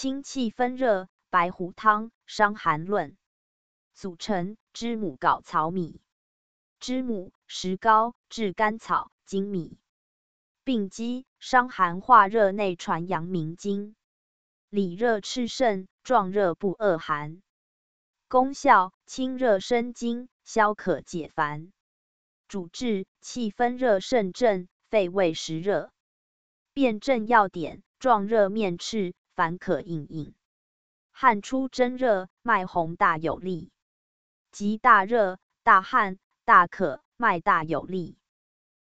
清气分热，白虎汤，伤寒论。组成：知母禀糙米。知母，石膏，炙甘草，粳米。病机：伤寒化热内传阳明经。里热炽盛，壮热不恶寒。功效：清热生津，消渴解烦。主治：气分热盛症，肺胃湿热。辨证要点：壮热面赤，烦渴应应，汗出真热，脉洪大有力。即大热、大汗、大渴、脉大有力。